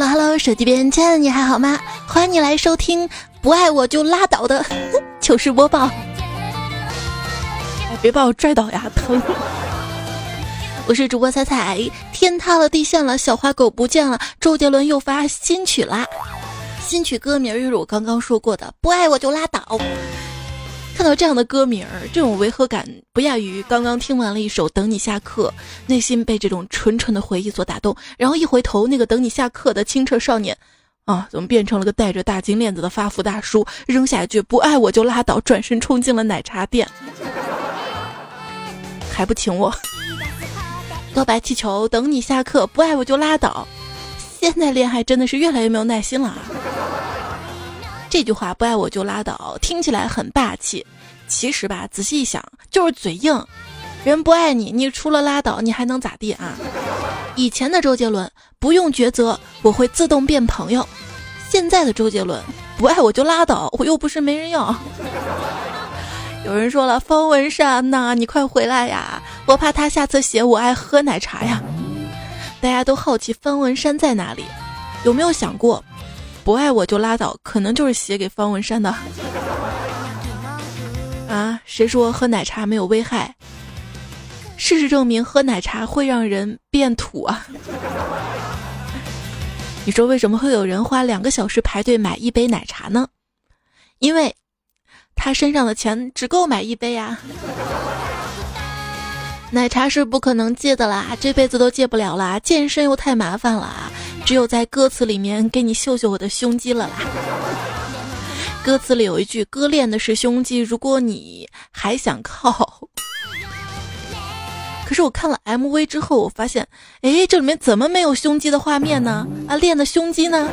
Hello Hello，手机边亲爱的你还好吗？欢迎你来收听不爱我就拉倒的 糗事播报。别把我拽倒呀，疼！我是主播彩彩。天塌了，地陷了，小花狗不见了，周杰伦又发新曲啦。新曲歌名就是我刚刚说过的“不爱我就拉倒”。看到这样的歌名儿，这种违和感不亚于刚刚听完了一首《等你下课》，内心被这种纯纯的回忆所打动，然后一回头，那个等你下课的清澈少年，啊，怎么变成了个戴着大金链子的发福大叔？扔下一句“不爱我就拉倒”，转身冲进了奶茶店，还不请我？告白气球，等你下课，不爱我就拉倒。现在恋爱真的是越来越没有耐心了。这句话不爱我就拉倒，听起来很霸气，其实吧，仔细一想就是嘴硬。人不爱你，你除了拉倒，你还能咋地啊？以前的周杰伦不用抉择，我会自动变朋友。现在的周杰伦不爱我就拉倒，我又不是没人要。有人说了，方文山呐，你快回来呀！我怕他下次写我爱喝奶茶呀。大家都好奇方文山在哪里，有没有想过？不爱我就拉倒，可能就是写给方文山的。啊，谁说喝奶茶没有危害？事实证明，喝奶茶会让人变土啊！你说为什么会有人花两个小时排队买一杯奶茶呢？因为他身上的钱只够买一杯呀。奶茶是不可能戒的啦，这辈子都戒不了啦，健身又太麻烦了。只有在歌词里面给你秀秀我的胸肌了啦。歌词里有一句“哥练的是胸肌”，如果你还想靠。可是我看了 MV 之后，我发现，哎，这里面怎么没有胸肌的画面呢？啊，练的胸肌呢？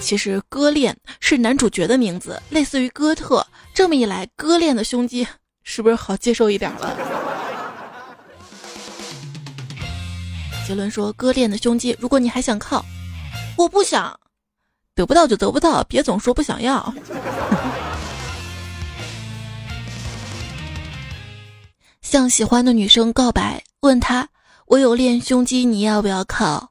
其实“割裂”是男主角的名字，类似于哥特。这么一来，“割裂的胸肌”是不是好接受一点了？杰伦说：“割裂的胸肌，如果你还想靠，我不想，得不到就得不到，别总说不想要。向喜欢的女生告白，问她：我有练胸肌，你要不要靠？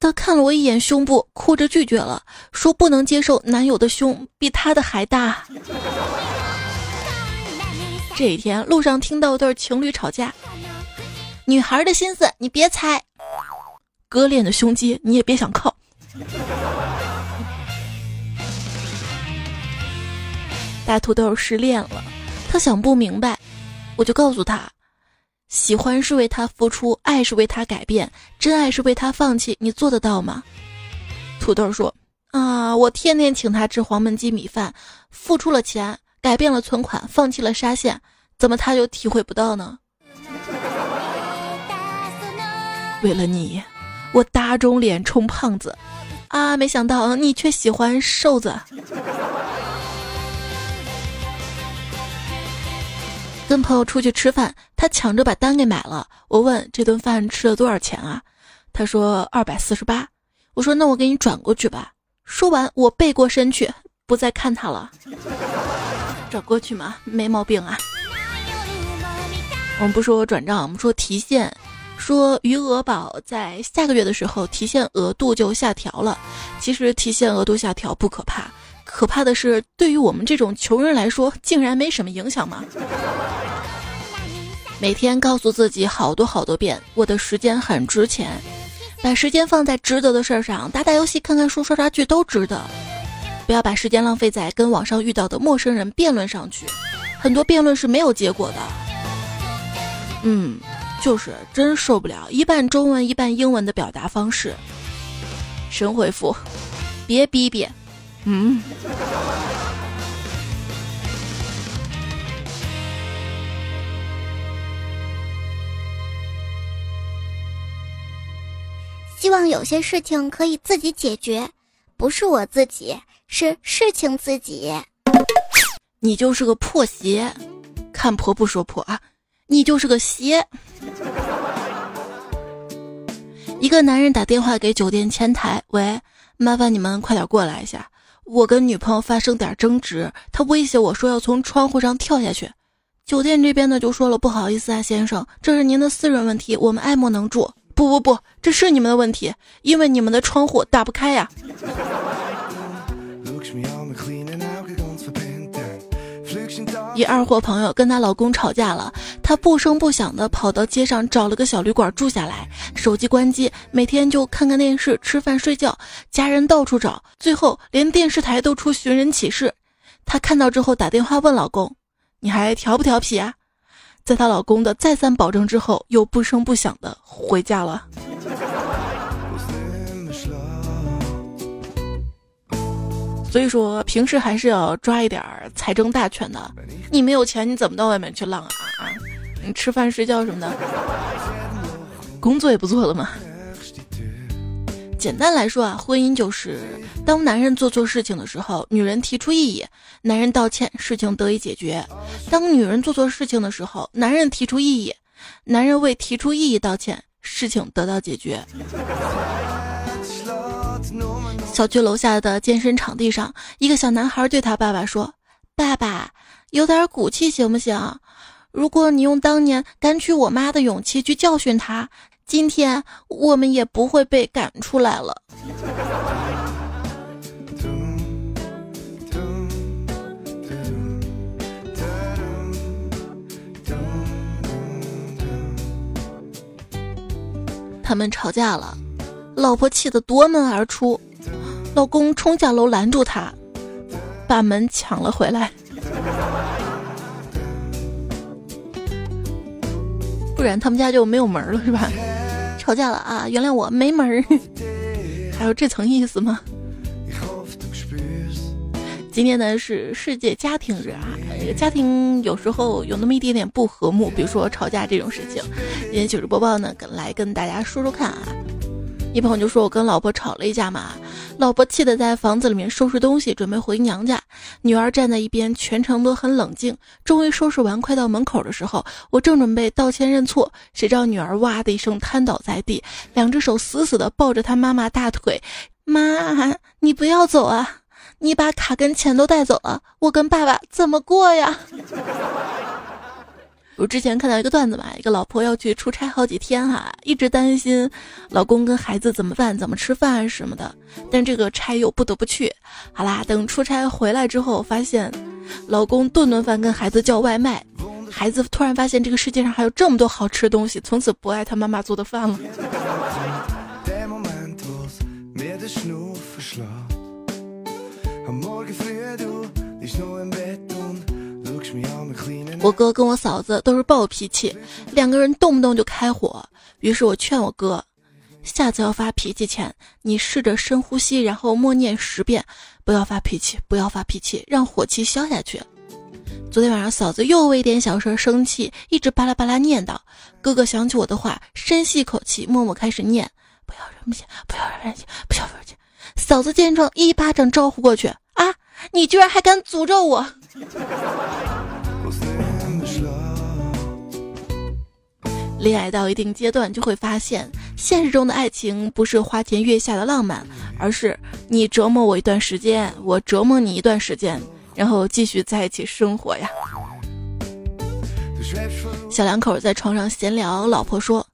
她看了我一眼胸部，哭着拒绝了，说不能接受男友的胸比她的还大。这一天，路上听到一对情侣吵架。”女孩的心思你别猜，割裂的胸肌你也别想靠。大土豆失恋了，他想不明白，我就告诉他：喜欢是为他付出，爱是为他改变，真爱是为他放弃，你做得到吗？土豆说：啊，我天天请他吃黄焖鸡米饭，付出了钱，改变了存款，放弃了沙县，怎么他就体会不到呢？为了你，我打肿脸充胖子，啊！没想到你却喜欢瘦子。跟朋友出去吃饭，他抢着把单给买了。我问这顿饭吃了多少钱啊？他说二百四十八。我说那我给你转过去吧。说完，我背过身去，不再看他了。转过去嘛，没毛病啊。我们不说转账，我们说提现。说余额宝在下个月的时候提现额度就下调了。其实提现额度下调不可怕，可怕的是对于我们这种穷人来说，竟然没什么影响吗？每天告诉自己好多好多遍，我的时间很值钱，把时间放在值得的事儿上，打打游戏、看看书、刷刷剧都值得。不要把时间浪费在跟网上遇到的陌生人辩论上去，很多辩论是没有结果的。嗯。就是真受不了一半中文一半英文的表达方式。神回复，别逼逼，嗯。希望有些事情可以自己解决，不是我自己，是事情自己。你就是个破鞋，看破不说破啊。你就是个鞋。一个男人打电话给酒店前台，喂，麻烦你们快点过来一下，我跟女朋友发生点争执，他威胁我说要从窗户上跳下去。酒店这边呢就说了，不好意思啊，先生，这是您的私人问题，我们爱莫能助。不不不，这是你们的问题，因为你们的窗户打不开呀。一二货朋友跟她老公吵架了，她不声不响的跑到街上找了个小旅馆住下来，手机关机，每天就看看电视、吃饭、睡觉，家人到处找，最后连电视台都出寻人启事。她看到之后打电话问老公：“你还调不调皮啊？”在她老公的再三保证之后，又不声不响的回家了。所以说，平时还是要抓一点财政大权的。你没有钱，你怎么到外面去浪啊？啊，你吃饭睡觉什么的，工作也不做了吗？简单来说啊，婚姻就是当男人做错事情的时候，女人提出异议，男人道歉，事情得以解决；当女人做错事情的时候，男人提出异议，男人为提出异议道歉，事情得到解决。小区楼下的健身场地上，一个小男孩对他爸爸说：“爸爸，有点骨气行不行？如果你用当年赶娶我妈的勇气去教训他，今天我们也不会被赶出来了。”他们吵架了，老婆气得夺门而出。老公冲下楼拦住他，把门抢了回来，不然他们家就没有门了，是吧？吵架了啊！原谅我没门儿，还有这层意思吗？今天呢是世界家庭日啊，家庭有时候有那么一点点不和睦，比如说吵架这种事情。今天糗事播报呢，跟来跟大家说说看啊。一朋友就说我跟老婆吵了一架嘛。老婆气得在房子里面收拾东西，准备回娘家。女儿站在一边，全程都很冷静。终于收拾完，快到门口的时候，我正准备道歉认错，谁知道女儿哇的一声瘫倒在地，两只手死死地抱着她妈妈大腿。妈，你不要走啊！你把卡跟钱都带走了，我跟爸爸怎么过呀？我之前看到一个段子嘛，一个老婆要去出差好几天哈，一直担心老公跟孩子怎么办，怎么吃饭什么的。但这个差又不得不去。好啦，等出差回来之后，发现老公顿顿饭跟孩子叫外卖，孩子突然发现这个世界上还有这么多好吃的东西，从此不爱他妈妈做的饭了。我哥跟我嫂子都是暴脾气，两个人动不动就开火。于是我劝我哥，下次要发脾气前，你试着深呼吸，然后默念十遍，不要发脾气，不要发脾气，让火气消下去。昨天晚上嫂子又为一点小事生气，一直巴拉巴拉念叨。哥哥想起我的话，深吸一口气，默默开始念：不要生气，不要生气，不要生气。嫂子见状，一巴掌招呼过去：啊，你居然还敢诅咒我！恋爱到一定阶段，就会发现现实中的爱情不是花前月下的浪漫，而是你折磨我一段时间，我折磨你一段时间，然后继续在一起生活呀。小两口在床上闲聊，老婆说：“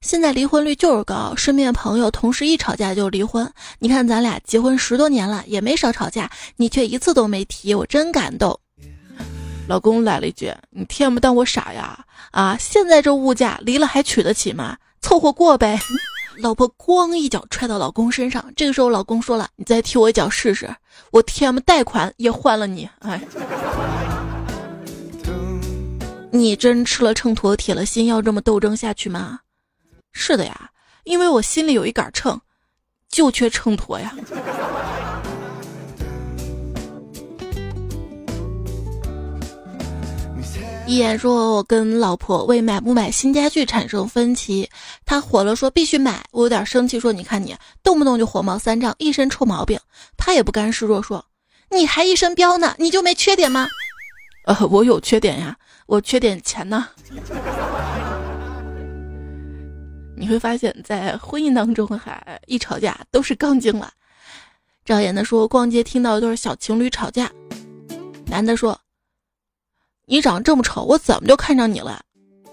现在离婚率就是高，身边的朋友同事一吵架就离婚。你看咱俩结婚十多年了，也没少吵架，你却一次都没提，我真感动。”老公来了一句：“你天不当我傻呀？啊，现在这物价，离了还娶得起吗？凑合过呗。”老婆咣一脚踹到老公身上。这个时候，老公说了：“你再踢我一脚试试，我 TM 贷款也换了你。”哎，你真吃了秤砣铁了心要这么斗争下去吗？是的呀，因为我心里有一杆秤，就缺秤砣呀。一言说，我跟老婆为买不买新家具产生分歧，他火了说必须买，我有点生气说你看你动不动就火冒三丈，一身臭毛病。他也不甘示弱说你还一身膘呢，你就没缺点吗？呃，我有缺点呀，我缺点钱呢。你会发现在婚姻当中，还一吵架都是杠精了。赵岩的说逛街听到一对小情侣吵架，男的说。你长这么丑，我怎么就看上你了？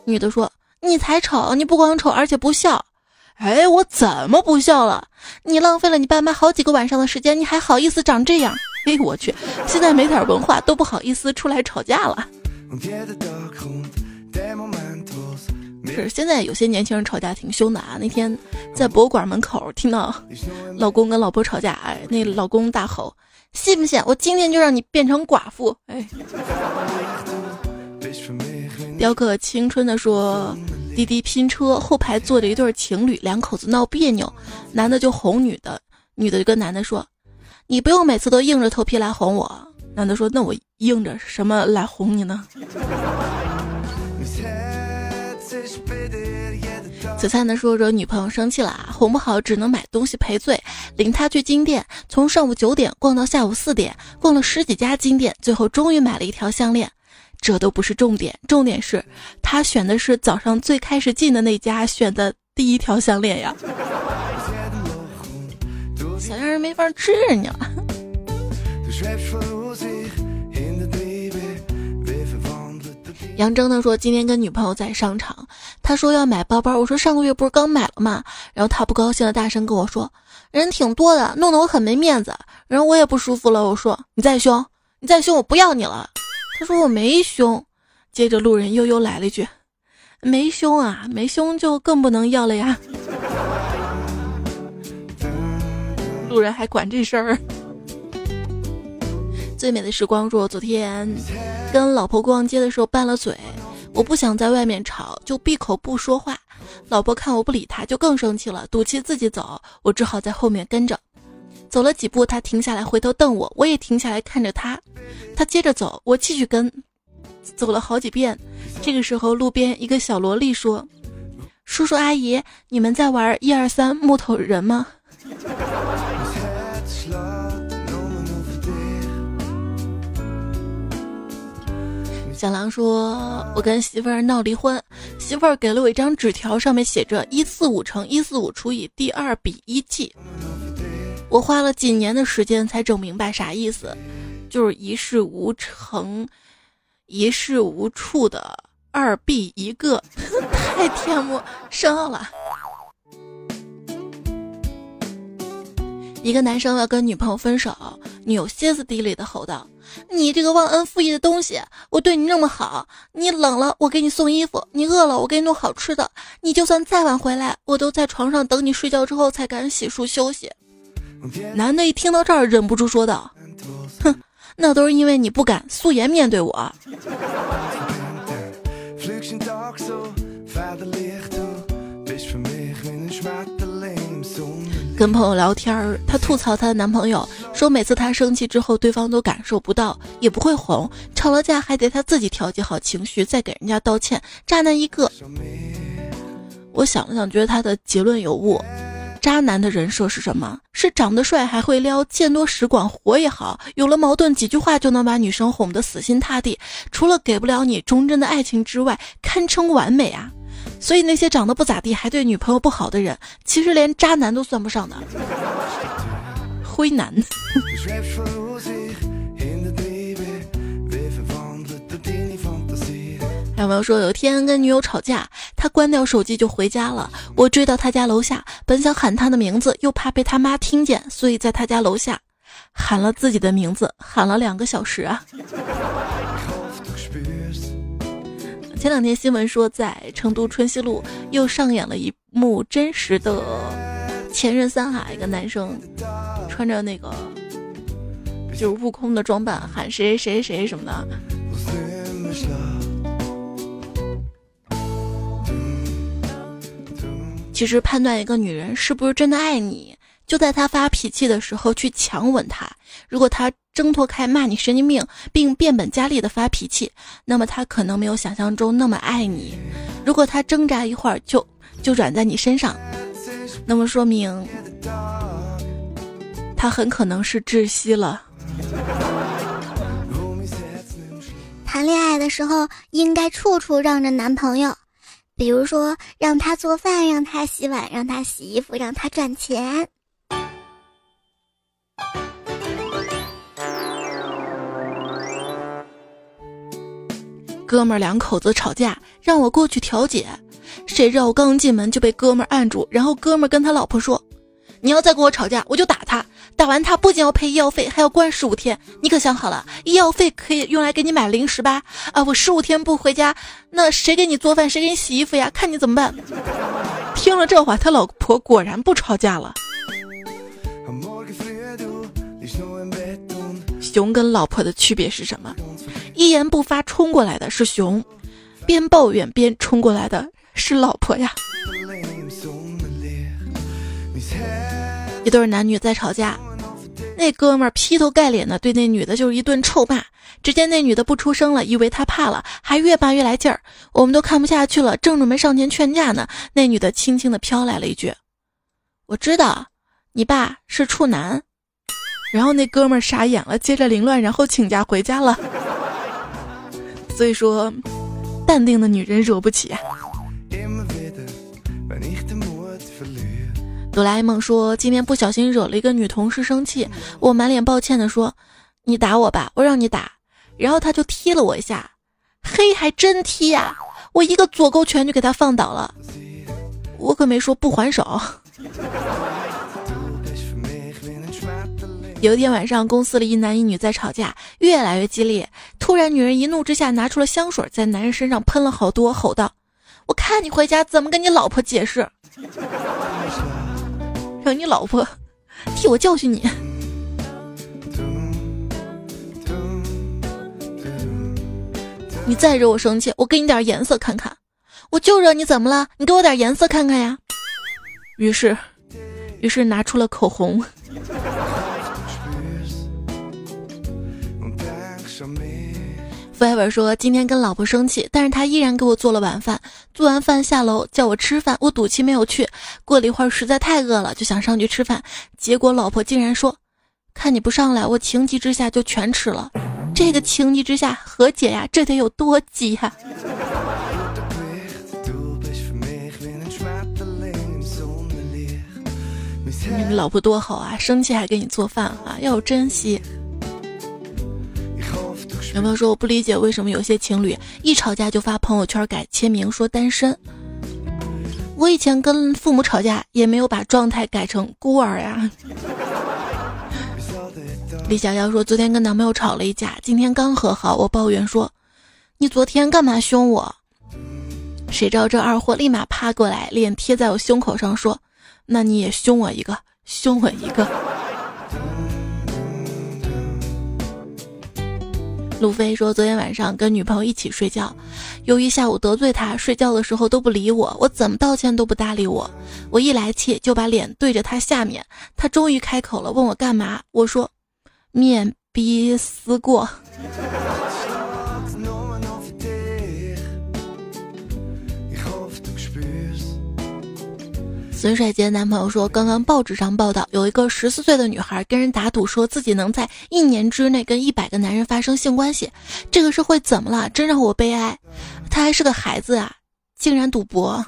女的说：“你才丑，你不光丑，而且不笑。”哎，我怎么不笑了？你浪费了你爸妈好几个晚上的时间，你还好意思长这样？哎，我去，现在没点文化都不好意思出来吵架了。是现在有些年轻人吵架挺凶的啊！那天在博物馆门口听到老公跟老婆吵架，哎，那老公大吼：“信不信我今天就让你变成寡妇？”哎，雕刻青春的说，滴滴拼车后排坐着一对情侣，两口子闹别扭，男的就哄女的，女的就跟男的说：“你不用每次都硬着头皮来哄我。”男的说：“那我硬着什么来哄你呢？” 此菜呢说惹女朋友生气了，哄不好只能买东西赔罪，领她去金店，从上午九点逛到下午四点，逛了十几家金店，最后终于买了一条项链。这都不是重点，重点是他选的是早上最开始进的那家选的第一条项链呀，小样人没法治你了。杨铮呢说今天跟女朋友在商场，他说要买包包，我说上个月不是刚买了吗？然后他不高兴的大声跟我说，人挺多的，弄得我很没面子，然后我也不舒服了。我说你再凶，你再凶，我不要你了。他说我没胸，接着路人悠悠来了一句，没胸啊，没胸就更不能要了呀。路人还管这事儿。最美的时光若，昨天跟老婆逛街的时候拌了嘴，我不想在外面吵，就闭口不说话。老婆看我不理她，就更生气了，赌气自己走，我只好在后面跟着。走了几步，他停下来回头瞪我，我也停下来看着他。他接着走，我继续跟。走了好几遍，这个时候路边一个小萝莉说：“叔叔阿姨，你们在玩一二三木头人吗？” 小狼说：“我跟媳妇儿闹离婚，媳妇儿给了我一张纸条，上面写着一四五乘一四五除以第二比一 g。我花了几年的时间才整明白啥意思，就是一事无成，一事无处的二 b 一个，太天幕深奥了。”一个男生要跟女朋友分手，女友歇斯底里的吼道：“你这个忘恩负义的东西！我对你那么好，你冷了我给你送衣服，你饿了我给你弄好吃的，你就算再晚回来，我都在床上等你睡觉之后才敢洗漱休息。”男的一听到这儿，忍不住说道：“哼，那都是因为你不敢素颜面对我。”跟朋友聊天，她吐槽她的男朋友，说每次她生气之后，对方都感受不到，也不会哄，吵了架还得她自己调节好情绪，再给人家道歉，渣男一个。我想了想，觉得她的结论有误。渣男的人设是什么？是长得帅，还会撩，见多识广，活也好，有了矛盾几句话就能把女生哄得死心塌地，除了给不了你忠贞的爱情之外，堪称完美啊。所以那些长得不咋地还对女朋友不好的人，其实连渣男都算不上的 灰男。有朋友说，有一天跟女友吵架，他关掉手机就回家了。我追到他家楼下，本想喊他的名字，又怕被他妈听见，所以在他家楼下喊了自己的名字，喊了两个小时啊。前两天新闻说，在成都春熙路又上演了一幕真实的前任三哈，一个男生穿着那个就是悟空的装扮，喊谁谁谁什么的。其实判断一个女人是不是真的爱你。就在她发脾气的时候去强吻她，如果她挣脱开骂你神经病，并变本加厉的发脾气，那么她可能没有想象中那么爱你。如果他挣扎一会儿就就软在你身上，那么说明他很可能是窒息了。谈恋爱的时候应该处处让着男朋友，比如说让他做饭，让他洗碗，让他洗衣服，让他赚钱。哥们儿两口子吵架，让我过去调解。谁知道我刚进门就被哥们儿按住，然后哥们儿跟他老婆说：“你要再跟我吵架，我就打他。打完他不仅要赔医药费，还要关十五天。你可想好了，医药费可以用来给你买零食吧？啊，我十五天不回家，那谁给你做饭，谁给你洗衣服呀？看你怎么办。”听了这话，他老婆果然不吵架了。熊跟老婆的区别是什么？一言不发冲过来的是熊，边抱怨边冲过来的是老婆呀。一对男女在吵架，那哥们儿劈头盖脸的对那女的就是一顿臭骂。只见那女的不出声了，以为他怕了，还越骂越来劲儿。我们都看不下去了，正准备上前劝架呢，那女的轻轻的飘来了一句：“我知道，你爸是处男。”然后那哥们儿傻眼了，接着凌乱，然后请假回家了。所以说，淡定的女人惹不起。哆啦 A 梦说今天不小心惹了一个女同事生气，我满脸抱歉的说：“你打我吧，我让你打。”然后他就踢了我一下，嘿，还真踢呀！我一个左勾拳就给他放倒了，我可没说不还手。有一天晚上，公司里一男一女在吵架，越来越激烈。突然，女人一怒之下拿出了香水，在男人身上喷了好多，吼道：“我看你回家怎么跟你老婆解释，让你老婆替我教训你。”你再惹我生气，我给你点颜色看看。我就惹你怎么了？你给我点颜色看看呀。于是，于是拿出了口红。Forever 说今天跟老婆生气，但是他依然给我做了晚饭。做完饭下楼叫我吃饭，我赌气没有去。过了一会儿实在太饿了，就想上去吃饭，结果老婆竟然说：“看你不上来，我情急之下就全吃了。”这个情急之下和解呀，这得有多急呀！你老婆多好啊，生气还给你做饭啊，要有珍惜。有没有说我不理解为什么有些情侣一吵架就发朋友圈改签名说单身？我以前跟父母吵架也没有把状态改成孤儿呀。李小妖说昨天跟男朋友吵了一架，今天刚和好，我抱怨说你昨天干嘛凶我？谁知道这二货立马趴过来，脸贴在我胸口上说，那你也凶我一个，凶我一个。路飞说：“昨天晚上跟女朋友一起睡觉，由于下午得罪他，睡觉的时候都不理我，我怎么道歉都不搭理我。我一来气就把脸对着他下面，他终于开口了，问我干嘛？我说面壁思过。”孙帅杰男朋友说，刚刚报纸上报道，有一个十四岁的女孩跟人打赌，说自己能在一年之内跟一百个男人发生性关系。这个社会怎么了？真让我悲哀。她还是个孩子啊，竟然赌博。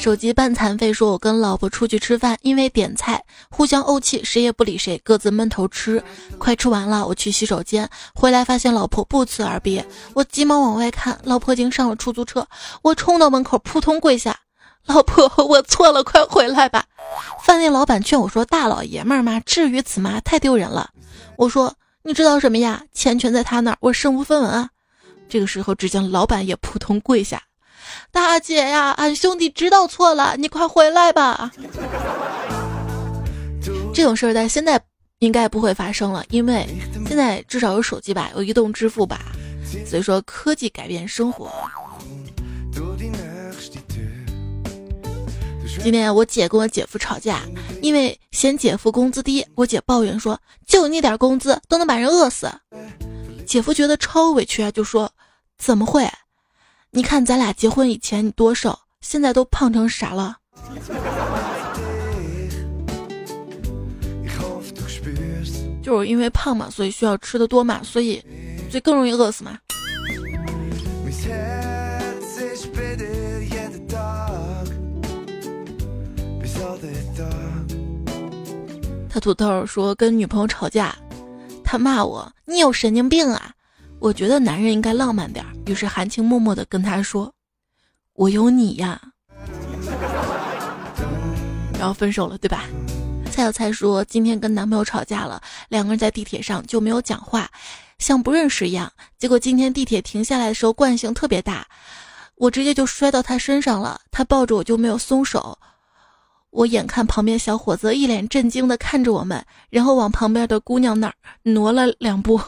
手机半残废说：“我跟老婆出去吃饭，因为点菜互相怄气，谁也不理谁，各自闷头吃。快吃完了，我去洗手间，回来发现老婆不辞而别。我急忙往外看，老婆已经上了出租车。我冲到门口，扑通跪下：‘老婆，我错了，快回来吧！’饭店老板劝我说：‘大老爷们儿嘛，至于此吗？太丢人了。’我说：‘你知道什么呀？钱全在他那儿，我身无分文啊。’这个时候，只见老板也扑通跪下。”大姐呀，俺兄弟知道错了，你快回来吧。这种事儿在现在应该不会发生了，因为现在至少有手机吧，有移动支付吧，所以说科技改变生活。今天我姐跟我姐夫吵架，因为嫌姐夫工资低，我姐抱怨说：“就你点工资都能把人饿死。”姐夫觉得超委屈啊，就说：“怎么会？”你看咱俩结婚以前你多瘦，现在都胖成啥了？就是因为胖嘛，所以需要吃的多嘛，所以所以更容易饿死嘛。他土豆说跟女朋友吵架，他骂我你有神经病啊！我觉得男人应该浪漫点儿，于是含情脉脉的跟他说：“我有你呀。”然后分手了，对吧？蔡小蔡说今天跟男朋友吵架了，两个人在地铁上就没有讲话，像不认识一样。结果今天地铁停下来的时候惯性特别大，我直接就摔到他身上了，他抱着我就没有松手。我眼看旁边小伙子一脸震惊的看着我们，然后往旁边的姑娘那儿挪了两步。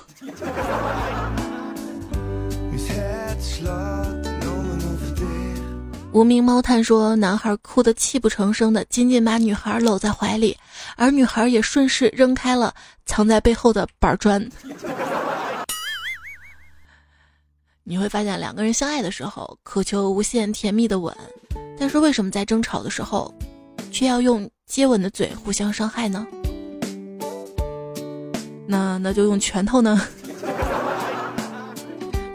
无名猫探说：“男孩哭得泣不成声的，紧紧把女孩搂在怀里，而女孩也顺势扔开了藏在背后的板砖。你会发现，两个人相爱的时候渴求无限甜蜜的吻，但是为什么在争吵的时候，却要用接吻的嘴互相伤害呢？那那就用拳头呢？”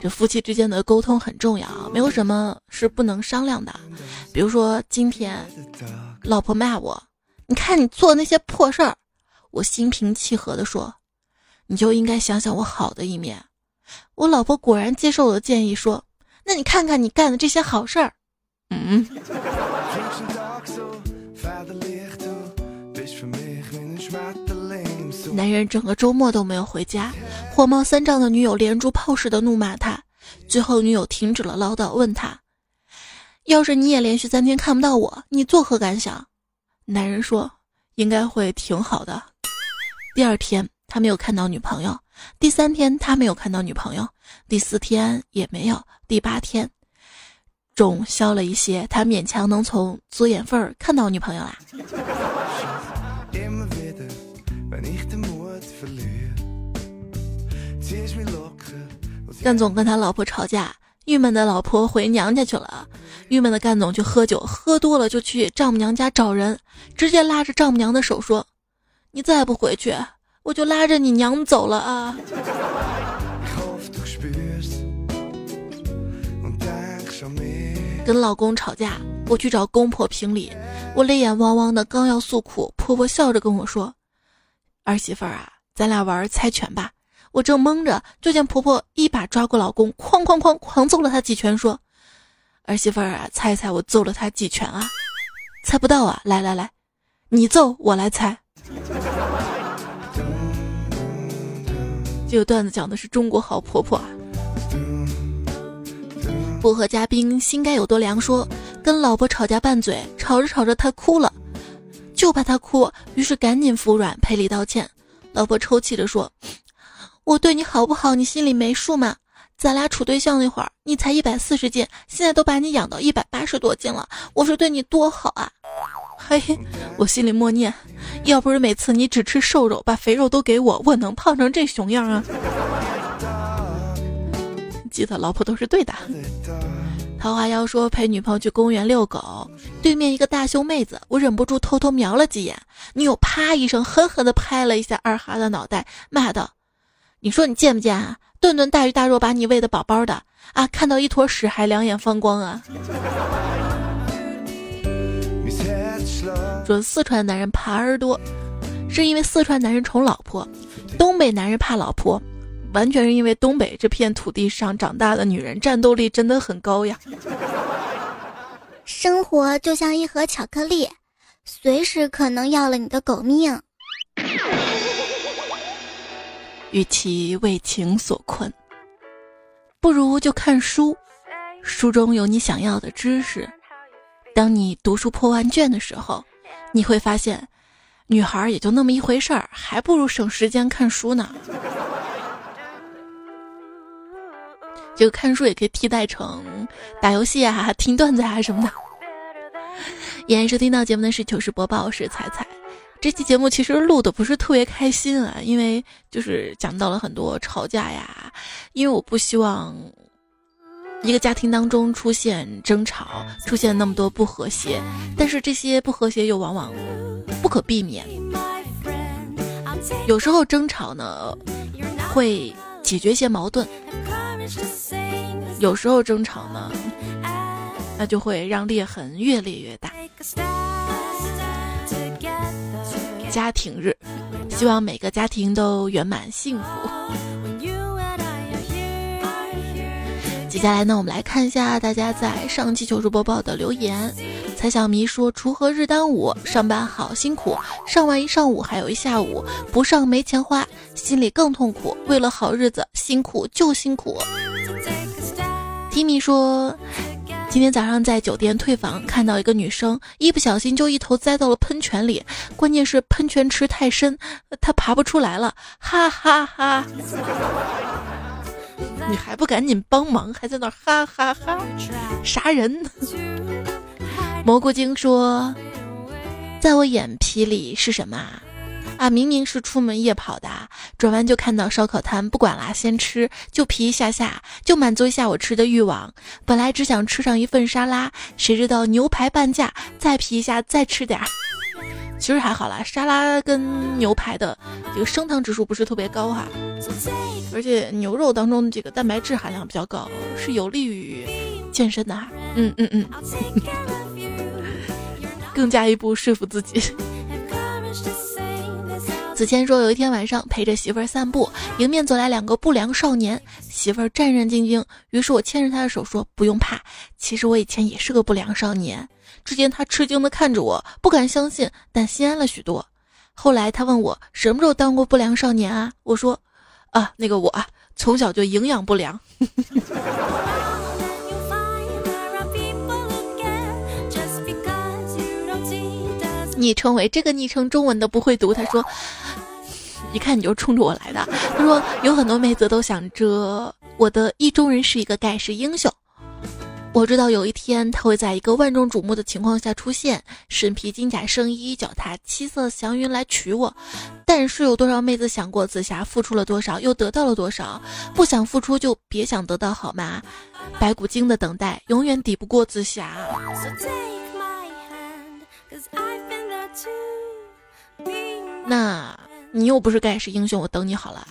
这夫妻之间的沟通很重要啊，没有什么是不能商量的。比如说，今天老婆骂我，你看你做那些破事儿，我心平气和的说，你就应该想想我好的一面。我老婆果然接受我的建议，说，那你看看你干的这些好事儿，嗯。男人整个周末都没有回家，火冒三丈的女友连珠炮似的怒骂他，最后女友停止了唠叨，问他：“要是你也连续三天看不到我，你作何感想？”男人说：“应该会挺好的。”第二天他没有看到女朋友，第三天他没有看到女朋友，第四天也没有，第八天肿消了一些，他勉强能从左眼缝看到女朋友啦。干总跟他老婆吵架，郁闷的老婆回娘家去了，郁闷的干总去喝酒，喝多了就去丈母娘家找人，直接拉着丈母娘的手说：“你再不回去，我就拉着你娘走了啊！”跟老公吵架，我去找公婆评理，我泪眼汪汪的，刚要诉苦，婆婆笑着跟我说：“儿媳妇儿啊，咱俩玩猜拳吧。”我正懵着，就见婆婆一把抓过老公，哐哐哐狂揍了他几拳，说：“儿媳妇儿啊，猜猜我揍了他几拳啊？猜不到啊！来来来，你揍我来猜。”这个段子讲的是中国好婆婆。薄荷嘉宾心该有多凉，说跟老婆吵架拌嘴，吵着吵着她哭了，就怕她哭，于是赶紧服软赔礼道歉。老婆抽泣着说。我对你好不好，你心里没数吗？咱俩处对象那会儿，你才一百四十斤，现在都把你养到一百八十多斤了，我说对你多好啊！嘿，我心里默念，要不是每次你只吃瘦肉，把肥肉都给我，我能胖成这熊样啊？记得老婆都是对的。桃花妖说陪女朋友去公园遛狗，对面一个大胸妹子，我忍不住偷偷瞄了几眼，女友啪一声狠狠地拍了一下二哈的脑袋，骂道。你说你贱不贱啊？顿顿大鱼大肉把你喂的饱饱的啊，看到一坨屎还两眼放光啊！说四川男人怕耳朵，是因为四川男人宠老婆；东北男人怕老婆，完全是因为东北这片土地上长大的女人战斗力真的很高呀。生活就像一盒巧克力，随时可能要了你的狗命。与其为情所困，不如就看书。书中有你想要的知识。当你读书破万卷的时候，你会发现，女孩也就那么一回事儿，还不如省时间看书呢。这个看书也可以替代成打游戏啊、听段子啊什么的。依然收听到节目的是糗事播报，我是彩彩。这期节目其实录的不是特别开心啊，因为就是讲到了很多吵架呀。因为我不希望一个家庭当中出现争吵，出现那么多不和谐，但是这些不和谐又往往不可避免。有时候争吵呢会解决一些矛盾，有时候争吵呢那就会让裂痕越裂越大。家庭日，希望每个家庭都圆满幸福。接下来呢，我们来看一下大家在上期求助播报的留言。蔡小迷说：“锄禾日当午，上班好辛苦，上完一上午还有一下午，不上没钱花，心里更痛苦。为了好日子，辛苦就辛苦。”提米说。今天早上在酒店退房，看到一个女生一不小心就一头栽到了喷泉里，关键是喷泉池太深，她爬不出来了，哈哈哈！你还不赶紧帮忙，还在那哈哈哈！啥人？蘑菇精说，在我眼皮里是什么？啊，明明是出门夜跑的，转弯就看到烧烤摊，不管啦，先吃，就皮一下下，就满足一下我吃的欲望。本来只想吃上一份沙拉，谁知道牛排半价，再皮一下，再吃点儿。其实还好啦，沙拉跟牛排的这个升糖指数不是特别高哈，而且牛肉当中这个蛋白质含量比较高，是有利于健身的哈。嗯嗯嗯，更加一步说服自己。子谦说：“有一天晚上陪着媳妇儿散步，迎面走来两个不良少年，媳妇儿战战兢兢。于是我牵着他的手说：‘不用怕，其实我以前也是个不良少年。’只见他吃惊地看着我，不敢相信，但心安了许多。后来他问我什么时候当过不良少年啊？我说：‘啊，那个我从小就营养不良。’”昵称为这个昵称中文的不会读，他说。一看你就冲着我来的。他说有很多妹子都想着我的意中人是一个盖世英雄。我知道有一天他会在一个万众瞩目的情况下出现，身披金甲圣衣，脚踏七色祥云来娶我。但是有多少妹子想过紫霞付出了多少，又得到了多少？不想付出就别想得到好吗？白骨精的等待永远抵不过紫霞。那。你又不是盖世英雄，我等你好了。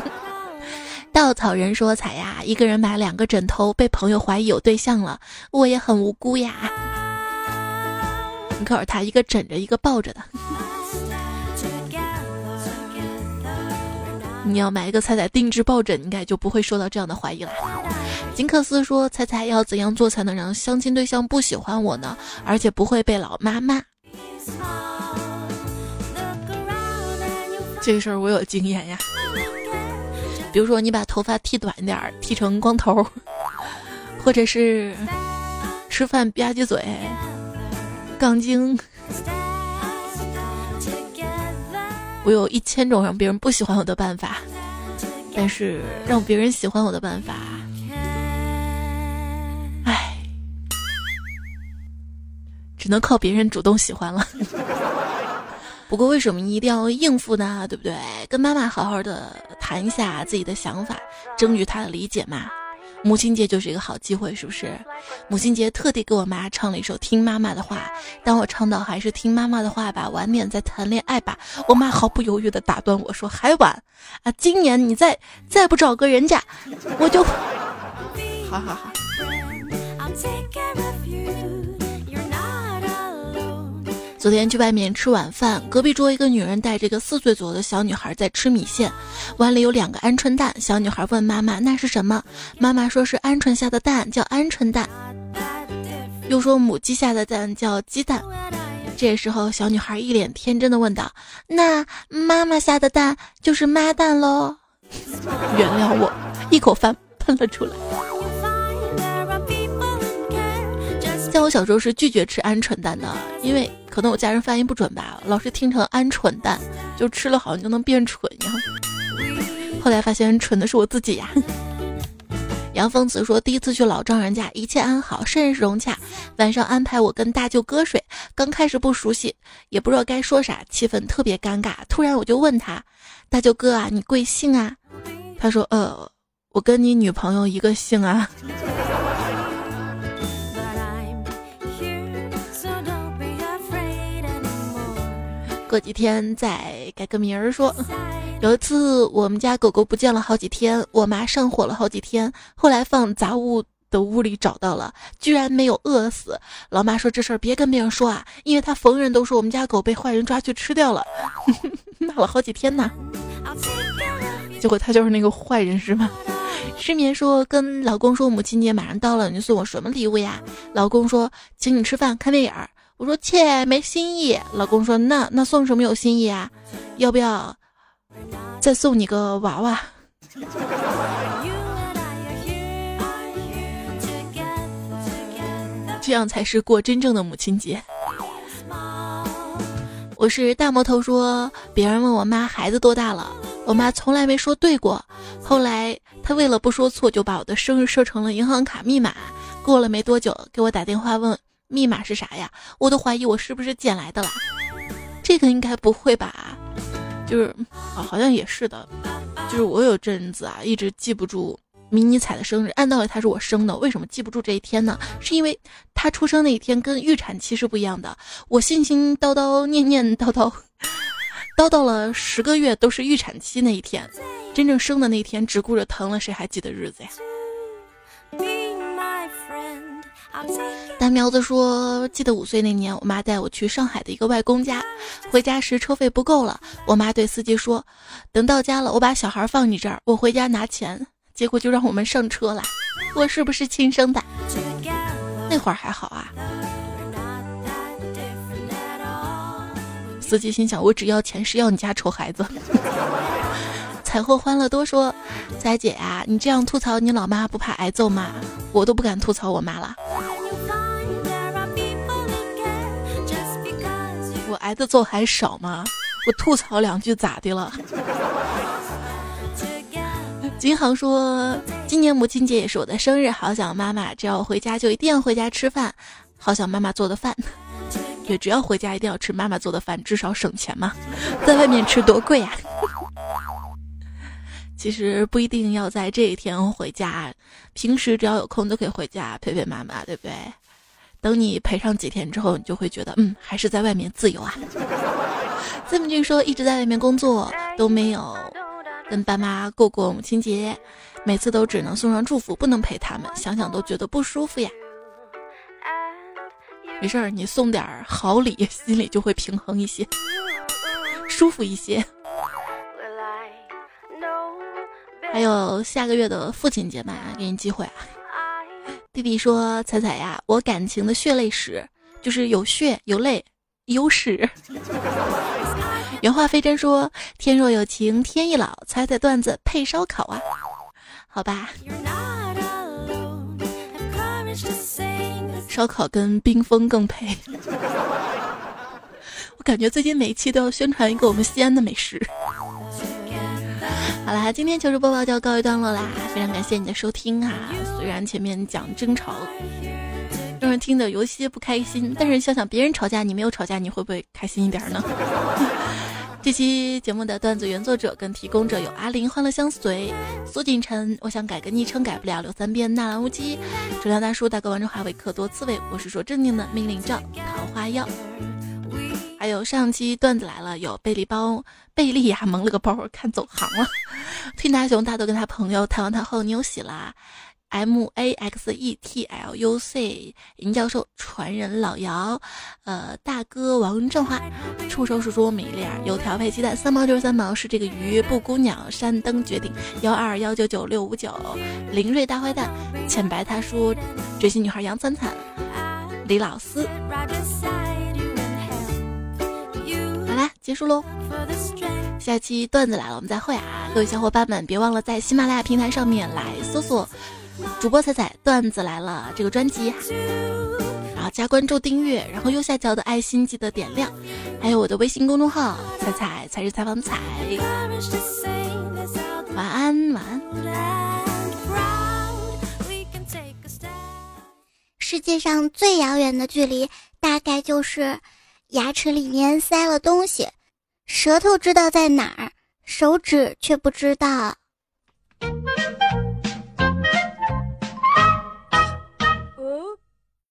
稻草人说：“彩呀，一个人买两个枕头，被朋友怀疑有对象了，我也很无辜呀。”你告诉他，一个枕着，一个抱着的。你要买一个彩彩定制抱枕，应该就不会受到这样的怀疑了。金克斯说：“彩彩要怎样做才能让相亲对象不喜欢我呢？而且不会被老妈骂？”这个事儿我有经验呀，比如说你把头发剃短一点儿，剃成光头，或者是吃饭吧唧嘴、杠精，我有一千种让别人不喜欢我的办法，但是让别人喜欢我的办法，唉，只能靠别人主动喜欢了。不过为什么一定要应付呢？对不对？跟妈妈好好的谈一下自己的想法，争取她的理解嘛。母亲节就是一个好机会，是不是？母亲节特地给我妈唱了一首《听妈妈的话》，当我唱到还是听妈妈的话吧，晚点再谈恋爱吧，我妈毫不犹豫的打断我说还晚啊，今年你再再不找个人家，我就，好好好。昨天去外面吃晚饭，隔壁桌一个女人带着一个四岁左右的小女孩在吃米线，碗里有两个鹌鹑蛋。小女孩问妈妈：“那是什么？”妈妈说是鹌鹑下的蛋，叫鹌鹑蛋。又说母鸡下的蛋叫鸡蛋。这时候，小女孩一脸天真的问道：“那妈妈下的蛋就是妈蛋喽？”原谅我，一口饭喷了出来。在我小时候是拒绝吃鹌鹑蛋的，因为。可能我家人发音不准吧，老是听成鹌鹑蛋，就吃了好像就能变蠢一样。后来发现蠢的是我自己呀。杨疯子说，第一次去老丈人家，一切安好，甚是融洽。晚上安排我跟大舅哥睡，刚开始不熟悉，也不知道该说啥，气氛特别尴尬。突然我就问他，大舅哥啊，你贵姓啊？他说，呃，我跟你女朋友一个姓啊。过几天再改个名儿说。有一次我们家狗狗不见了好几天，我妈上火了好几天，后来放杂物的屋里找到了，居然没有饿死。老妈说这事儿别跟别人说啊，因为她逢人都说我们家狗被坏人抓去吃掉了，骂了好几天呢。结果他就是那个坏人是吗？失眠说跟老公说母亲节马上到了，你送我什么礼物呀？老公说请你吃饭看电影儿。我说切没新意。老公说那那送什么有新意啊？要不要再送你个娃娃？这样才是过真正的母亲节。我是大魔头说，别人问我妈孩子多大了，我妈从来没说对过。后来她为了不说错，就把我的生日设成了银行卡密码。过了没多久，给我打电话问密码是啥呀？我都怀疑我是不是捡来的了。这个应该不会吧？就是啊，好像也是的。就是我有阵子啊，一直记不住。迷你彩的生日，按道理他是我生的，为什么记不住这一天呢？是因为他出生那一天跟预产期是不一样的。我心心叨叨，念念叨叨，叨叨了十个月都是预产期那一天，真正生的那一天只顾着疼了，谁还记得日子呀？苗子说，记得五岁那年，我妈带我去上海的一个外公家，回家时车费不够了，我妈对司机说：“等到家了，我把小孩放你这儿，我回家拿钱。”结果就让我们上车了，我是不是亲生的？那会儿还好啊。司机心想：我只要钱，是要你家丑孩子。彩虹欢乐多说：彩姐呀，你这样吐槽你老妈不怕挨揍吗？我都不敢吐槽我妈了。我挨的揍还少吗？我吐槽两句咋的了？金航说：“今年母亲节也是我的生日，好想妈妈。只要回家，就一定要回家吃饭。好想妈妈做的饭，也只要回家一定要吃妈妈做的饭，至少省钱嘛。在外面吃多贵呀。其实不一定要在这一天回家，平时只要有空都可以回家陪陪妈妈，对不对？等你陪上几天之后，你就会觉得，嗯，还是在外面自由啊。”曾文俊说：“一直在外面工作都没有。”跟爸妈过过母亲节，每次都只能送上祝福，不能陪他们，想想都觉得不舒服呀。没事儿，你送点好礼，心里就会平衡一些，舒服一些。还有下个月的父亲节嘛，给你机会啊。弟弟说：“彩彩呀，我感情的血泪史就是有血有泪有屎。”原话非真说：“天若有情天亦老，猜猜段子配烧烤啊？好吧，烧烤跟冰峰更配。我感觉最近每一期都要宣传一个我们西安的美食。好啦，今天糗事播报就要告一段落啦，非常感谢你的收听啊。虽然前面讲争吵，让人听得有些不开心，但是想想别人吵架，你没有吵架，你会不会开心一点呢？” 这期节目的段子原作者跟提供者有阿林、欢乐相随、苏锦晨。我想改个昵称改不了，留三遍、纳兰无羁、主亮大叔、大哥王中华、伟克多刺猬。我是说正经的命令照、桃花妖。还有上期段子来了，有贝利包、贝利呀蒙了个包，看走行了。听大熊大豆跟他朋友探完他后，你有喜啦。M A X E T L U C，尹教授，传人老姚，呃，大哥王振华，触手是说米粒儿，油条配鸡蛋，三毛就是三毛，是这个鱼，布谷鸟，山登绝顶，幺二幺九九六五九，林瑞大坏蛋，浅白他说，追星女孩杨灿灿，李老师，啦，结束喽，下期段子来了，我们再会啊，各位小伙伴们，别忘了在喜马拉雅平台上面来搜索。主播彩彩段子来了这个专辑，然后加关注订阅，然后右下角的爱心记得点亮，还有我的微信公众号彩彩才是采访彩。晚安，晚安。世界上最遥远的距离，大概就是牙齿里面塞了东西，舌头知道在哪儿，手指却不知道。